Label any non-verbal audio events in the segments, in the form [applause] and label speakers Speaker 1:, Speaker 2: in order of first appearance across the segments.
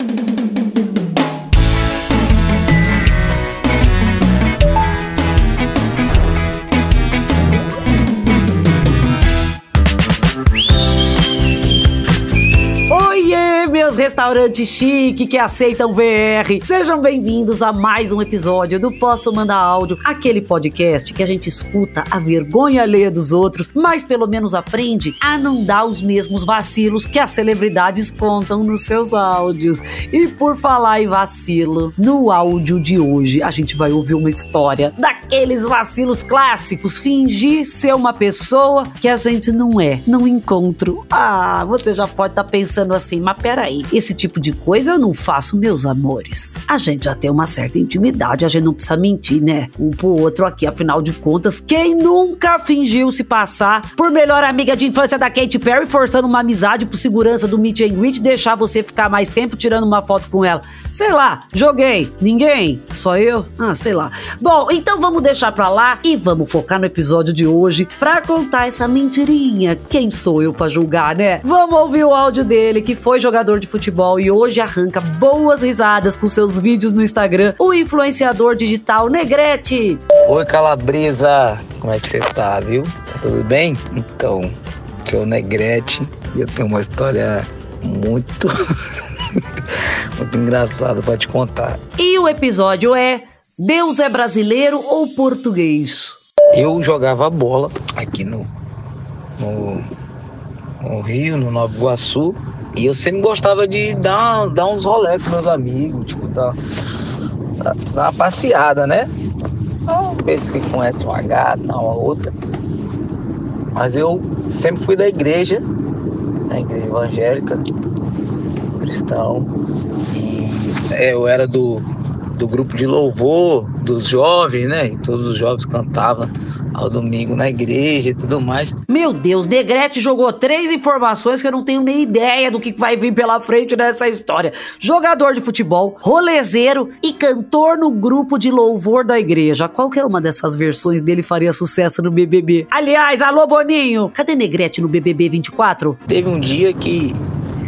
Speaker 1: you. Restaurante chique que aceitam VR. Sejam bem-vindos a mais um episódio do Posso Mandar Áudio, aquele podcast que a gente escuta a vergonha alheia dos outros, mas pelo menos aprende a não dar os mesmos vacilos que as celebridades contam nos seus áudios. E por falar em vacilo, no áudio de hoje a gente vai ouvir uma história daqueles vacilos clássicos, fingir ser uma pessoa que a gente não é, não encontro. Ah, você já pode estar tá pensando assim, mas peraí, esse tipo de coisa eu não faço, meus amores. A gente já tem uma certa intimidade, a gente não precisa mentir, né? Um pro outro aqui, afinal de contas, quem nunca fingiu se passar por melhor amiga de infância da Katy Perry, forçando uma amizade por segurança do meet and greet, deixar você ficar mais tempo tirando uma foto com ela? Sei lá, joguei. Ninguém? Só eu? Ah, sei lá. Bom, então vamos deixar pra lá e vamos focar no episódio de hoje pra contar essa mentirinha. Quem sou eu pra julgar, né? Vamos ouvir o áudio dele, que foi jogador de futebol futebol e hoje arranca boas risadas com seus vídeos no Instagram, o influenciador digital Negrete.
Speaker 2: Oi, Calabresa, como é que você tá, viu? Tá tudo bem? Então, que é o Negrete e eu tenho uma história muito, [laughs] muito engraçada para te contar.
Speaker 1: E o episódio é Deus é brasileiro ou português?
Speaker 2: Eu jogava bola aqui no, no, no Rio, no Nova Iguaçu, e eu sempre gostava de dar, dar uns rolé com meus amigos, tipo, dar, dar, uma passeada, né? Não penso que conhece uma gata, uma outra. Mas eu sempre fui da igreja, da igreja evangélica, cristão. E eu era do, do grupo de louvor dos jovens, né? E todos os jovens cantavam ao domingo na igreja e tudo mais.
Speaker 1: Meu Deus, Negrete jogou três informações que eu não tenho nem ideia do que vai vir pela frente nessa história. Jogador de futebol, rolezeiro e cantor no grupo de louvor da igreja. Qualquer uma dessas versões dele faria sucesso no BBB. Aliás, alô Boninho, cadê Negrete no BBB 24?
Speaker 2: Teve um dia que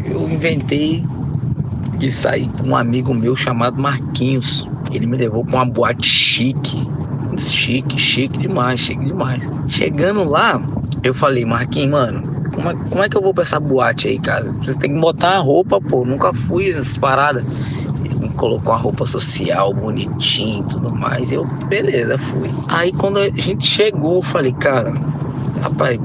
Speaker 2: eu inventei de sair com um amigo meu chamado Marquinhos. Ele me levou para uma boate chique chique, chique demais, chique demais. Chegando lá, eu falei, Marquinhos, mano, como é, como é que eu vou pra essa boate aí, cara? Você tem que botar a roupa, pô. Nunca fui nessas paradas. Ele me colocou uma roupa social, bonitinho e tudo mais. Eu, beleza, fui. Aí quando a gente chegou, eu falei, cara, rapaz,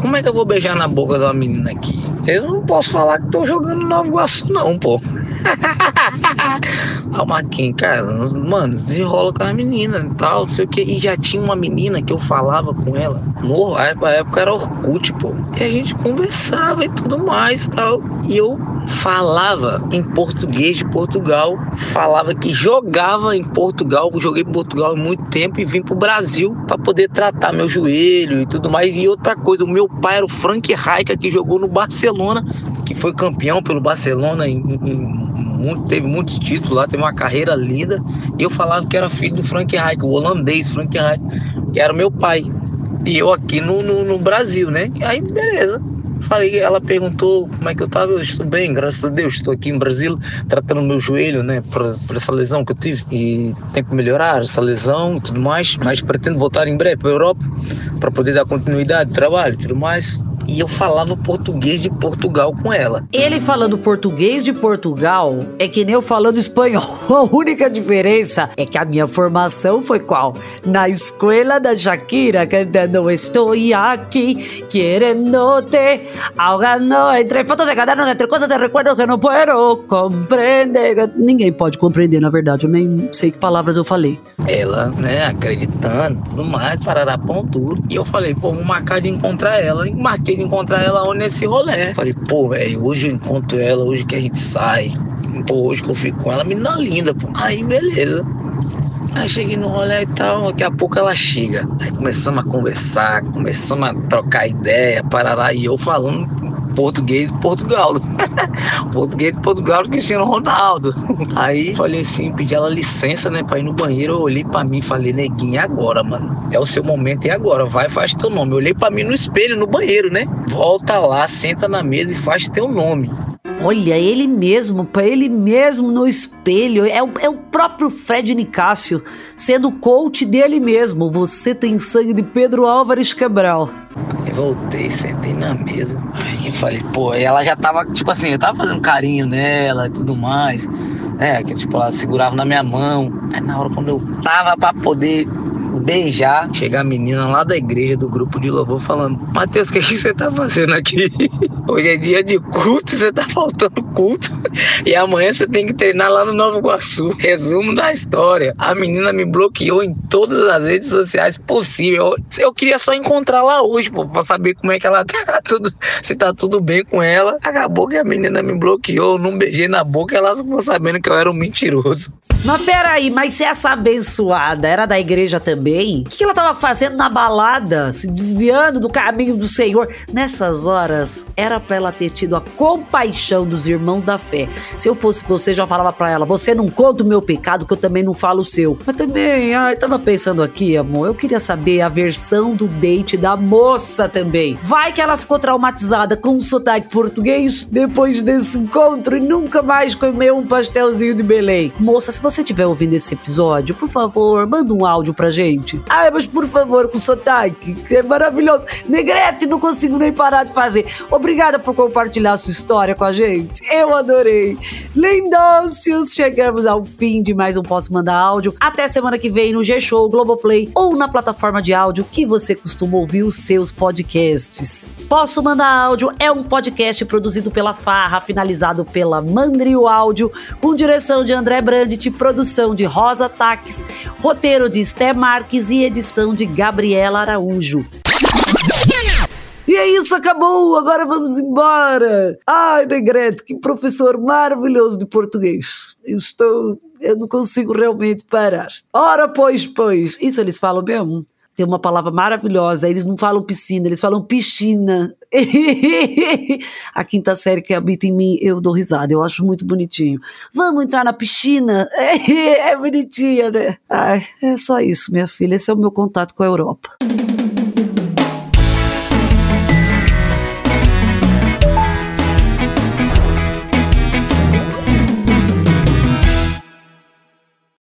Speaker 2: como é que eu vou beijar na boca uma menina aqui? Eu não posso falar que tô jogando Nova Iguaçu, não, pô. [laughs] O Marquinhos, cara, mano, desenrola com a menina e tal, não sei o que. E já tinha uma menina que eu falava com ela. No, a época era Orkut, pô. E a gente conversava e tudo mais e tal. E eu falava em português de Portugal, falava que jogava em Portugal, joguei em Portugal há muito tempo e vim pro Brasil para poder tratar meu joelho e tudo mais. E outra coisa, o meu pai era o Frank Rijkaard que jogou no Barcelona, que foi campeão pelo Barcelona em, em muito, teve muitos títulos lá, teve uma carreira linda. E eu falava que era filho do Frank Rijkaard, o holandês Frank Rijkaard, que era meu pai. E eu aqui no, no, no Brasil, né? E aí, beleza. Falei, ela perguntou como é que eu tava, eu estou bem, graças a Deus, estou aqui em Brasil tratando meu joelho, né, por, por essa lesão que eu tive e tem que melhorar essa lesão e tudo mais, mas pretendo voltar em breve para a Europa para poder dar continuidade ao trabalho e tudo mais e eu falava português de Portugal com ela.
Speaker 1: Ele falando português de Portugal é que nem eu falando espanhol. [laughs] A única diferença é que a minha formação foi qual? Na escola da Shakira, cantando Estou aqui, querendo te, ahogando entre fotos de cadernos, entre coisas de recuerdos que não puedo compreender. Ninguém pode compreender, na verdade, eu nem sei que palavras eu falei.
Speaker 2: Ela, né, acreditando, tudo mais, parará pão duro. E eu falei, pô, vou marcar de encontrar ela. E marquei de encontrar ela onde nesse rolê. Falei, pô, velho, hoje eu encontro ela, hoje que a gente sai. Pô, hoje que eu fico com ela, menina linda, pô. Aí, beleza. Aí cheguei no rolê e tal, daqui a pouco ela chega. Aí começamos a conversar, começamos a trocar ideia, parará, e eu falando português de Portugal. [laughs] português de Portugal do Cristiano Ronaldo. Aí falei assim, pedi ela licença, né, pra ir no banheiro. Eu olhei pra mim e falei, neguinho, agora, mano. É o seu momento e agora. Vai, faz teu nome. Eu olhei pra mim no espelho, no banheiro, né? Volta lá, senta na mesa e faz teu nome.
Speaker 1: Olha, ele mesmo, para ele mesmo no espelho. É o, é o próprio Fred Nicásio sendo coach dele mesmo. Você tem sangue de Pedro Álvares Cabral.
Speaker 2: Aí voltei, sentei na mesa. Aí falei, pô, e ela já tava, tipo assim, eu tava fazendo carinho nela e tudo mais. né? que tipo, ela segurava na minha mão. Aí na hora quando eu tava pra poder beijar. Chega a menina lá da igreja, do grupo de louvor, falando: Mateus, o que, que você tá fazendo aqui? [laughs] Hoje é dia de culto, você tá faltando culto. E amanhã você tem que treinar lá no Novo Iguaçu. Resumo da história: a menina me bloqueou em todas as redes sociais possíveis. Eu, queria só encontrar lá hoje, pô, pra saber como é que ela [laughs] tá, tudo, se tá tudo bem com ela. Acabou que a menina me bloqueou, não beijei na boca, ela ficou sabendo que eu era um mentiroso.
Speaker 1: Mas peraí, mas se essa abençoada era da igreja também, o que ela tava fazendo na balada, se desviando do caminho do Senhor? Nessas horas, era para ela ter tido a compaixão dos irmãos da fé. Se eu fosse você, já falava para ela: você não conta o meu pecado, que eu também não falo o seu. Mas também, ai, tava pensando aqui, amor, eu queria saber a versão do date da moça também. Vai que ela ficou traumatizada com o sotaque português depois desse encontro e nunca mais comeu um pastelzinho de Belém. Moça, se você estiver ouvindo esse episódio, por favor, manda um áudio pra gente. Ai, mas por favor, com sotaque, que é maravilhoso. Negrete, não consigo nem parar de fazer. Obrigada por compartilhar sua história com a gente. Eu adorei. Lindócios, chegamos ao fim de mais um Posso Mandar Áudio. Até semana que vem no G-Show, Globoplay ou na plataforma de áudio que você costuma ouvir os seus podcasts. Posso Mandar Áudio é um podcast produzido pela Farra, finalizado pela Mandrio Áudio, com direção de André Brandt, produção de Rosa Taques, roteiro de Esté Marques e edição de Gabriela Araújo. E é isso, acabou! Agora vamos embora! Ai, Negrete, que professor maravilhoso de português! Eu estou. Eu não consigo realmente parar. Ora, pois, pois! Isso eles falam mesmo? Tem uma palavra maravilhosa. Eles não falam piscina, eles falam piscina. [laughs] a quinta série que habita em mim, eu dou risada, eu acho muito bonitinho. Vamos entrar na piscina? [laughs] é bonitinha, né? Ai, é só isso, minha filha. Esse é o meu contato com a Europa.